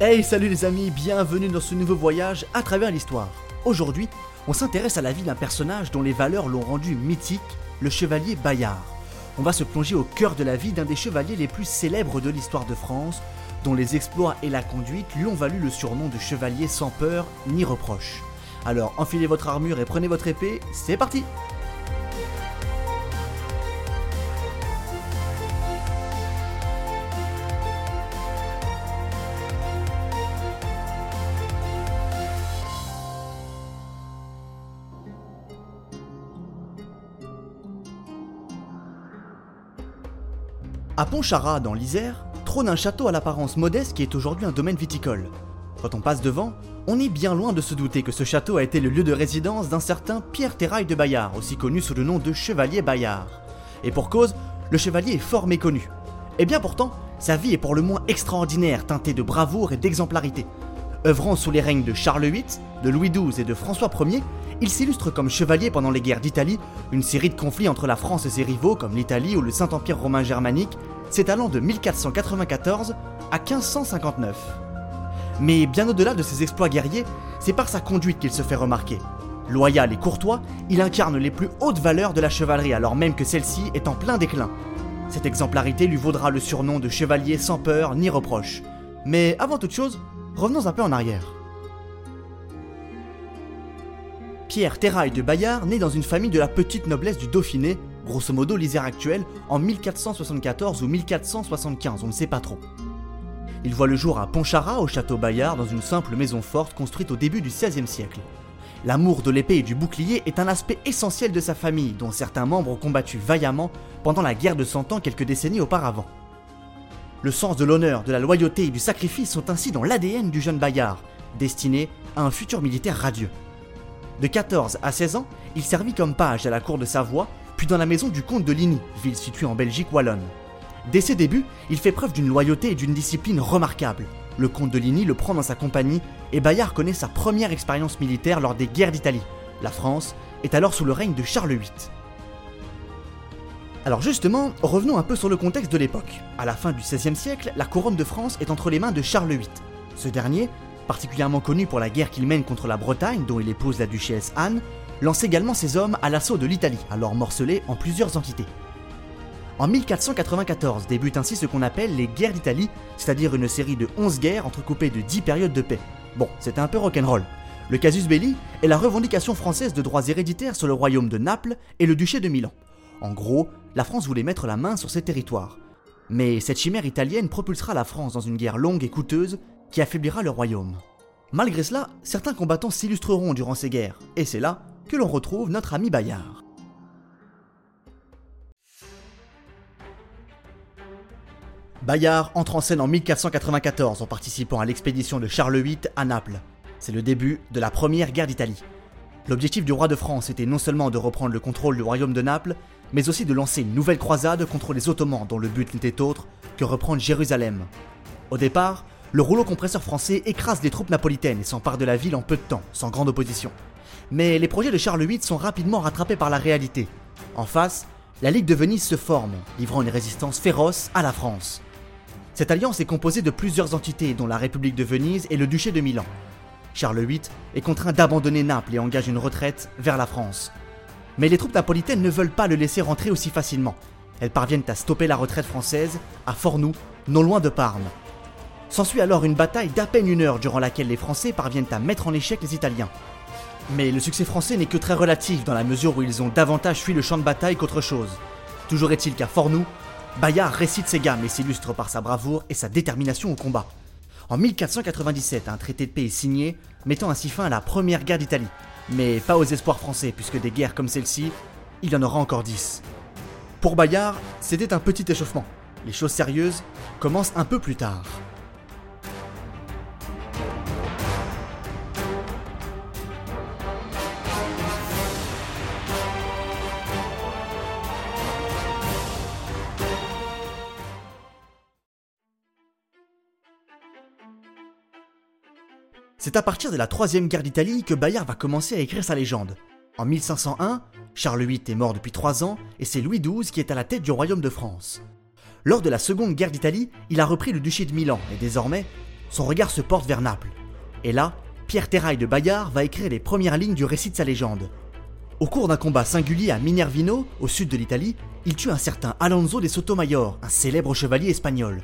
Hey, salut les amis, bienvenue dans ce nouveau voyage à travers l'histoire. Aujourd'hui, on s'intéresse à la vie d'un personnage dont les valeurs l'ont rendu mythique, le chevalier Bayard. On va se plonger au cœur de la vie d'un des chevaliers les plus célèbres de l'histoire de France, dont les exploits et la conduite lui ont valu le surnom de chevalier sans peur ni reproche. Alors enfilez votre armure et prenez votre épée, c'est parti À Pontcharrat, dans l'Isère, trône un château à l'apparence modeste qui est aujourd'hui un domaine viticole. Quand on passe devant, on est bien loin de se douter que ce château a été le lieu de résidence d'un certain Pierre Terrail de Bayard, aussi connu sous le nom de Chevalier Bayard. Et pour cause, le chevalier est fort méconnu. Et bien pourtant, sa vie est pour le moins extraordinaire, teintée de bravoure et d'exemplarité. Œuvrant sous les règnes de Charles VIII, de Louis XII et de François Ier, il s'illustre comme chevalier pendant les guerres d'Italie, une série de conflits entre la France et ses rivaux comme l'Italie ou le Saint-Empire romain germanique, s'étalant de 1494 à 1559. Mais bien au-delà de ses exploits guerriers, c'est par sa conduite qu'il se fait remarquer. Loyal et courtois, il incarne les plus hautes valeurs de la chevalerie alors même que celle-ci est en plein déclin. Cette exemplarité lui vaudra le surnom de chevalier sans peur ni reproche. Mais avant toute chose, revenons un peu en arrière. Pierre Terrail de Bayard naît dans une famille de la petite noblesse du Dauphiné, grosso modo l'Isère actuelle, en 1474 ou 1475, on ne sait pas trop. Il voit le jour à Pontcharrat, au château Bayard, dans une simple maison forte construite au début du XVIe siècle. L'amour de l'épée et du bouclier est un aspect essentiel de sa famille, dont certains membres ont combattu vaillamment pendant la guerre de Cent Ans quelques décennies auparavant. Le sens de l'honneur, de la loyauté et du sacrifice sont ainsi dans l'ADN du jeune Bayard, destiné à un futur militaire radieux. De 14 à 16 ans, il servit comme page à la cour de Savoie, puis dans la maison du comte de Ligny, ville située en Belgique wallonne. Dès ses débuts, il fait preuve d'une loyauté et d'une discipline remarquables. Le comte de Ligny le prend dans sa compagnie et Bayard connaît sa première expérience militaire lors des guerres d'Italie. La France est alors sous le règne de Charles VIII. Alors justement, revenons un peu sur le contexte de l'époque. À la fin du XVIe siècle, la couronne de France est entre les mains de Charles VIII. Ce dernier, particulièrement connu pour la guerre qu'il mène contre la Bretagne, dont il épouse la duchesse Anne, lance également ses hommes à l'assaut de l'Italie, alors morcelée en plusieurs entités. En 1494 débute ainsi ce qu'on appelle les guerres d'Italie, c'est-à-dire une série de 11 guerres entrecoupées de 10 périodes de paix. Bon, c'était un peu rock'n'roll. Le casus belli est la revendication française de droits héréditaires sur le royaume de Naples et le duché de Milan. En gros, la France voulait mettre la main sur ces territoires. Mais cette chimère italienne propulsera la France dans une guerre longue et coûteuse qui affaiblira le royaume. Malgré cela, certains combattants s'illustreront durant ces guerres, et c'est là que l'on retrouve notre ami Bayard. Bayard entre en scène en 1494 en participant à l'expédition de Charles VIII à Naples. C'est le début de la première guerre d'Italie. L'objectif du roi de France était non seulement de reprendre le contrôle du royaume de Naples, mais aussi de lancer une nouvelle croisade contre les Ottomans dont le but n'était autre que reprendre Jérusalem. Au départ, le rouleau compresseur français écrase les troupes napolitaines et s'empare de la ville en peu de temps, sans grande opposition. Mais les projets de Charles VIII sont rapidement rattrapés par la réalité. En face, la Ligue de Venise se forme, livrant une résistance féroce à la France. Cette alliance est composée de plusieurs entités, dont la République de Venise et le Duché de Milan. Charles VIII est contraint d'abandonner Naples et engage une retraite vers la France. Mais les troupes napolitaines ne veulent pas le laisser rentrer aussi facilement. Elles parviennent à stopper la retraite française à Fornoux, non loin de Parme. S'ensuit alors une bataille d'à peine une heure durant laquelle les Français parviennent à mettre en échec les Italiens. Mais le succès français n'est que très relatif dans la mesure où ils ont davantage fui le champ de bataille qu'autre chose. Toujours est-il qu'à Fornoux, Bayard récite ses gammes et s'illustre par sa bravoure et sa détermination au combat. En 1497, un traité de paix est signé, mettant ainsi fin à la première guerre d'Italie. Mais pas aux espoirs français, puisque des guerres comme celle-ci, il y en aura encore dix. Pour Bayard, c'était un petit échauffement. Les choses sérieuses commencent un peu plus tard. C'est à partir de la troisième guerre d'Italie que Bayard va commencer à écrire sa légende. En 1501, Charles VIII est mort depuis trois ans et c'est Louis XII qui est à la tête du royaume de France. Lors de la seconde guerre d'Italie, il a repris le duché de Milan et désormais, son regard se porte vers Naples. Et là, Pierre Terraille de Bayard va écrire les premières lignes du récit de sa légende. Au cours d'un combat singulier à Minervino, au sud de l'Italie, il tue un certain Alonso de Sotomayor, un célèbre chevalier espagnol.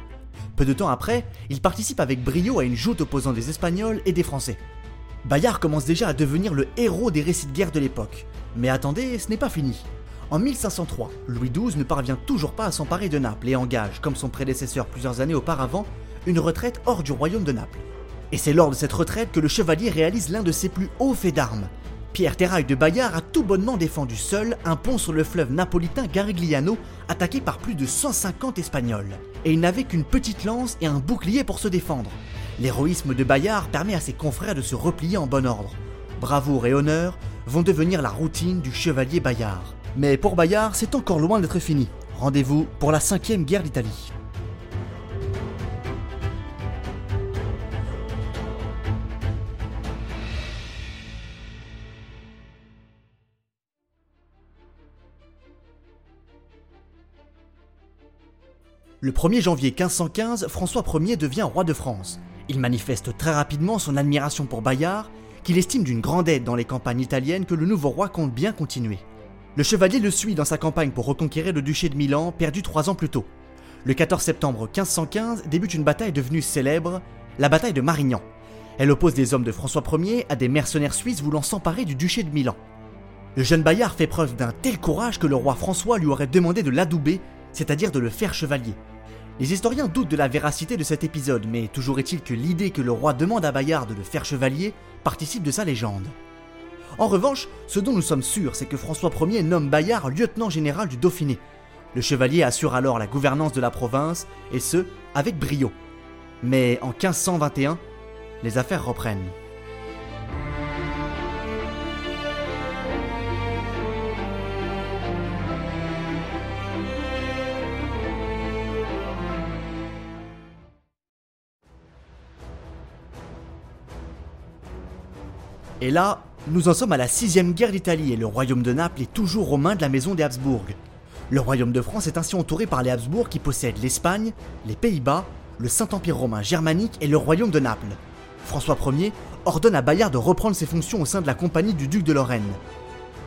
Peu de temps après, il participe avec brio à une joute opposant des Espagnols et des Français. Bayard commence déjà à devenir le héros des récits de guerre de l'époque. Mais attendez, ce n'est pas fini. En 1503, Louis XII ne parvient toujours pas à s'emparer de Naples et engage, comme son prédécesseur plusieurs années auparavant, une retraite hors du royaume de Naples. Et c'est lors de cette retraite que le chevalier réalise l'un de ses plus hauts faits d'armes. Pierre Terraille de Bayard a tout bonnement défendu seul un pont sur le fleuve napolitain Garigliano, attaqué par plus de 150 Espagnols. Et il n'avait qu'une petite lance et un bouclier pour se défendre. L'héroïsme de Bayard permet à ses confrères de se replier en bon ordre. Bravoure et honneur vont devenir la routine du chevalier Bayard. Mais pour Bayard, c'est encore loin d'être fini. Rendez-vous pour la cinquième guerre d'Italie. Le 1er janvier 1515, François Ier devient roi de France. Il manifeste très rapidement son admiration pour Bayard, qu'il estime d'une grande aide dans les campagnes italiennes que le nouveau roi compte bien continuer. Le chevalier le suit dans sa campagne pour reconquérir le duché de Milan, perdu trois ans plus tôt. Le 14 septembre 1515 débute une bataille devenue célèbre, la bataille de Marignan. Elle oppose des hommes de François Ier à des mercenaires suisses voulant s'emparer du duché de Milan. Le jeune Bayard fait preuve d'un tel courage que le roi François lui aurait demandé de l'adouber, c'est-à-dire de le faire chevalier. Les historiens doutent de la véracité de cet épisode, mais toujours est-il que l'idée que le roi demande à Bayard de le faire chevalier participe de sa légende. En revanche, ce dont nous sommes sûrs, c'est que François Ier nomme Bayard lieutenant général du Dauphiné. Le chevalier assure alors la gouvernance de la province, et ce, avec brio. Mais en 1521, les affaires reprennent. Et là, nous en sommes à la sixième guerre d'Italie et le royaume de Naples est toujours aux mains de la maison des Habsbourg. Le royaume de France est ainsi entouré par les Habsbourg qui possèdent l'Espagne, les Pays-Bas, le Saint-Empire romain germanique et le royaume de Naples. François Ier ordonne à Bayard de reprendre ses fonctions au sein de la compagnie du duc de Lorraine.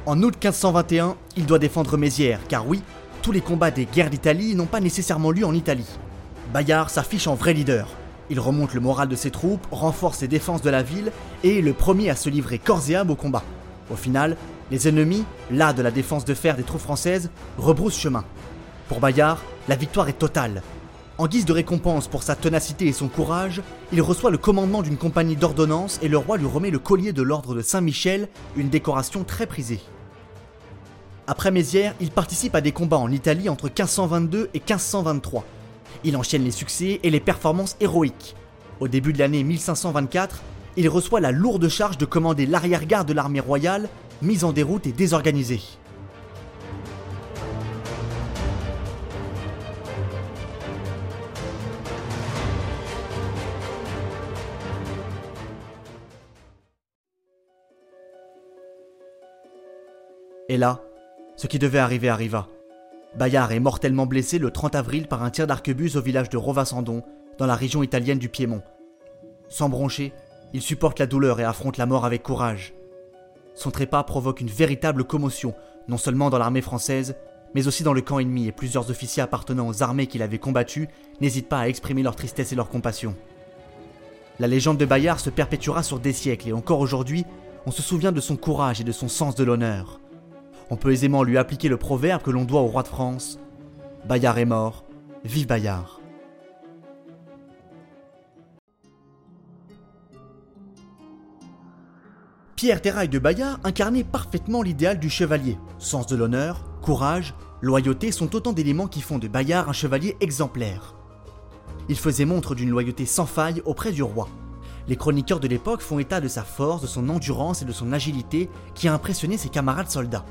En août 1521, il doit défendre Mézières, car oui, tous les combats des guerres d'Italie n'ont pas nécessairement lieu en Italie. Bayard s'affiche en vrai leader. Il remonte le moral de ses troupes, renforce les défenses de la ville et est le premier à se livrer corps et âme au combat. Au final, les ennemis, là de la défense de fer des troupes françaises, rebroussent chemin. Pour Bayard, la victoire est totale. En guise de récompense pour sa ténacité et son courage, il reçoit le commandement d'une compagnie d'ordonnance et le roi lui remet le collier de l'ordre de Saint-Michel, une décoration très prisée. Après Mézières, il participe à des combats en Italie entre 1522 et 1523, il enchaîne les succès et les performances héroïques. Au début de l'année 1524, il reçoit la lourde charge de commander l'arrière-garde de l'armée royale, mise en déroute et désorganisée. Et là, ce qui devait arriver arriva. Bayard est mortellement blessé le 30 avril par un tir d'arquebuse au village de Rovasandon, dans la région italienne du Piémont. Sans broncher, il supporte la douleur et affronte la mort avec courage. Son trépas provoque une véritable commotion, non seulement dans l'armée française, mais aussi dans le camp ennemi, et plusieurs officiers appartenant aux armées qu'il avait combattues n'hésitent pas à exprimer leur tristesse et leur compassion. La légende de Bayard se perpétuera sur des siècles, et encore aujourd'hui, on se souvient de son courage et de son sens de l'honneur on peut aisément lui appliquer le proverbe que l'on doit au roi de France Bayard est mort, vive Bayard. Pierre Terraille de Bayard incarnait parfaitement l'idéal du chevalier. Sens de l'honneur, courage, loyauté sont autant d'éléments qui font de Bayard un chevalier exemplaire. Il faisait montre d'une loyauté sans faille auprès du roi. Les chroniqueurs de l'époque font état de sa force, de son endurance et de son agilité qui a impressionné ses camarades soldats.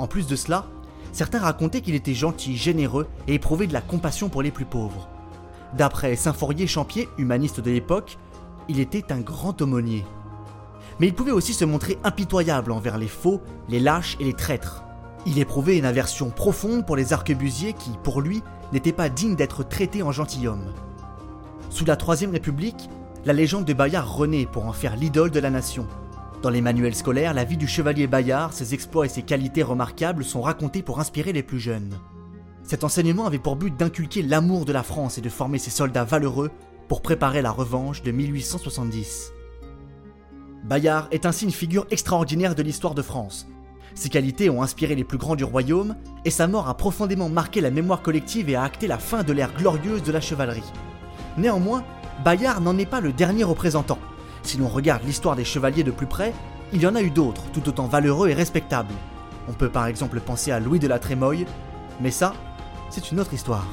En plus de cela, certains racontaient qu'il était gentil, généreux et éprouvait de la compassion pour les plus pauvres. D'après Saint-Fourier Champier, humaniste de l'époque, il était un grand aumônier. Mais il pouvait aussi se montrer impitoyable envers les faux, les lâches et les traîtres. Il éprouvait une aversion profonde pour les arquebusiers qui, pour lui, n'étaient pas dignes d'être traités en gentilhomme. Sous la Troisième République, la légende de Bayard renaît pour en faire l'idole de la nation. Dans les manuels scolaires, la vie du chevalier Bayard, ses exploits et ses qualités remarquables sont racontés pour inspirer les plus jeunes. Cet enseignement avait pour but d'inculquer l'amour de la France et de former ses soldats valeureux pour préparer la revanche de 1870. Bayard est ainsi une figure extraordinaire de l'histoire de France. Ses qualités ont inspiré les plus grands du royaume, et sa mort a profondément marqué la mémoire collective et a acté la fin de l'ère glorieuse de la chevalerie. Néanmoins, Bayard n'en est pas le dernier représentant. Si l'on regarde l'histoire des chevaliers de plus près, il y en a eu d'autres, tout autant valeureux et respectables. On peut par exemple penser à Louis de la Trémoille, mais ça, c'est une autre histoire.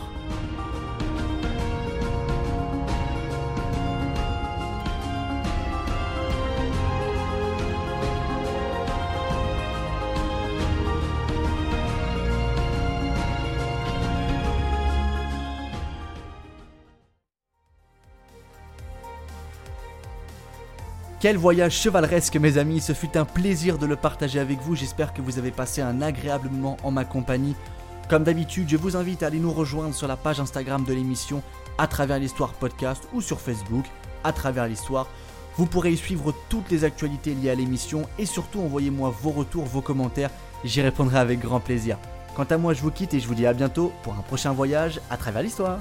Quel voyage chevaleresque mes amis, ce fut un plaisir de le partager avec vous, j'espère que vous avez passé un agréable moment en ma compagnie. Comme d'habitude, je vous invite à aller nous rejoindre sur la page Instagram de l'émission à travers l'histoire podcast ou sur Facebook à travers l'histoire. Vous pourrez y suivre toutes les actualités liées à l'émission et surtout envoyez-moi vos retours, vos commentaires, j'y répondrai avec grand plaisir. Quant à moi, je vous quitte et je vous dis à bientôt pour un prochain voyage à travers l'histoire.